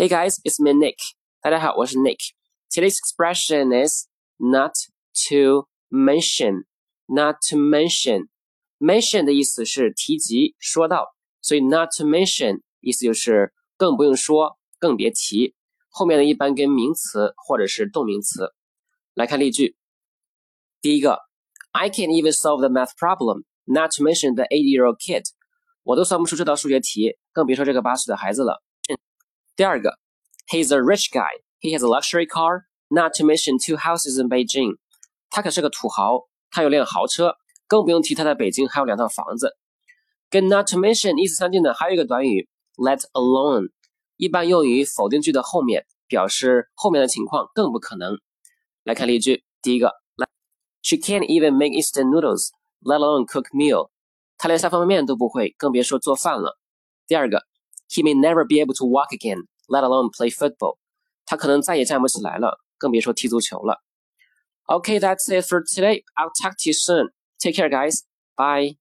Hey guys, it's me Nick. 大家好，我是 Nick. Today's expression is not to mention. Not to mention. Mention 的意思是提及、说到，所以 not to mention 意思就是更不用说，更别提。后面呢一般跟名词或者是动名词。来看例句。第一个，I can't even solve the math problem. Not to mention the eight-year-old kid. 我都算不出这道数学题，更别说这个八岁的孩子了。 第二个，He's a rich guy. He has a luxury car, not to mention two houses in Beijing. 他可是个土豪，他有辆豪车，更不用提他在北京还有两套房子。跟 not to mention 意思相近的还有一个短语 let alone，一般用于否定句的后面，表示后面的情况更不可能。来看例句，第一个，She can't even make instant noodles, let alone cook meal. 他连下方便面都不会，更别说做饭了。第二个 ，He may never be able to walk again, let alone play football。他可能再也站不起来了，更别说踢足球了。Okay, that's it for today. I'll talk to you soon. Take care, guys. Bye.